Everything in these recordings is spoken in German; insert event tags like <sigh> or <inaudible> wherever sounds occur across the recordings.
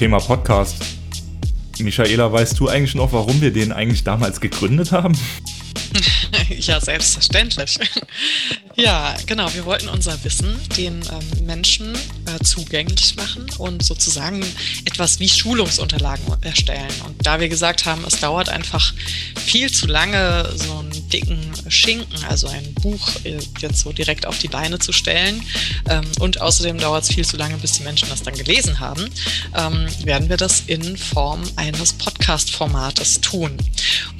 Thema Podcast. Michaela, weißt du eigentlich noch, warum wir den eigentlich damals gegründet haben? <laughs> ja, selbstverständlich. <laughs> ja, genau. Wir wollten unser Wissen den ähm, Menschen äh, zugänglich machen und sozusagen etwas wie Schulungsunterlagen erstellen. Und da wir gesagt haben, es dauert einfach viel zu lange, so einen dicken Schinken, also ein Buch äh, jetzt so direkt auf die Beine zu stellen. Ähm, und außerdem dauert es viel zu lange, bis die Menschen das dann gelesen haben, ähm, werden wir das in Form eines Podcast-Formates tun.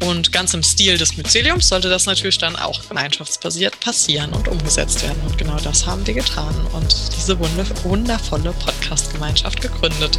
Und ganz im Stil des Myceliums sollte das natürlich dann auch gemeinschaftsbasiert passieren und umgesetzt werden. Und genau das haben wir getan und diese wundervolle Podcast-Gemeinschaft gegründet.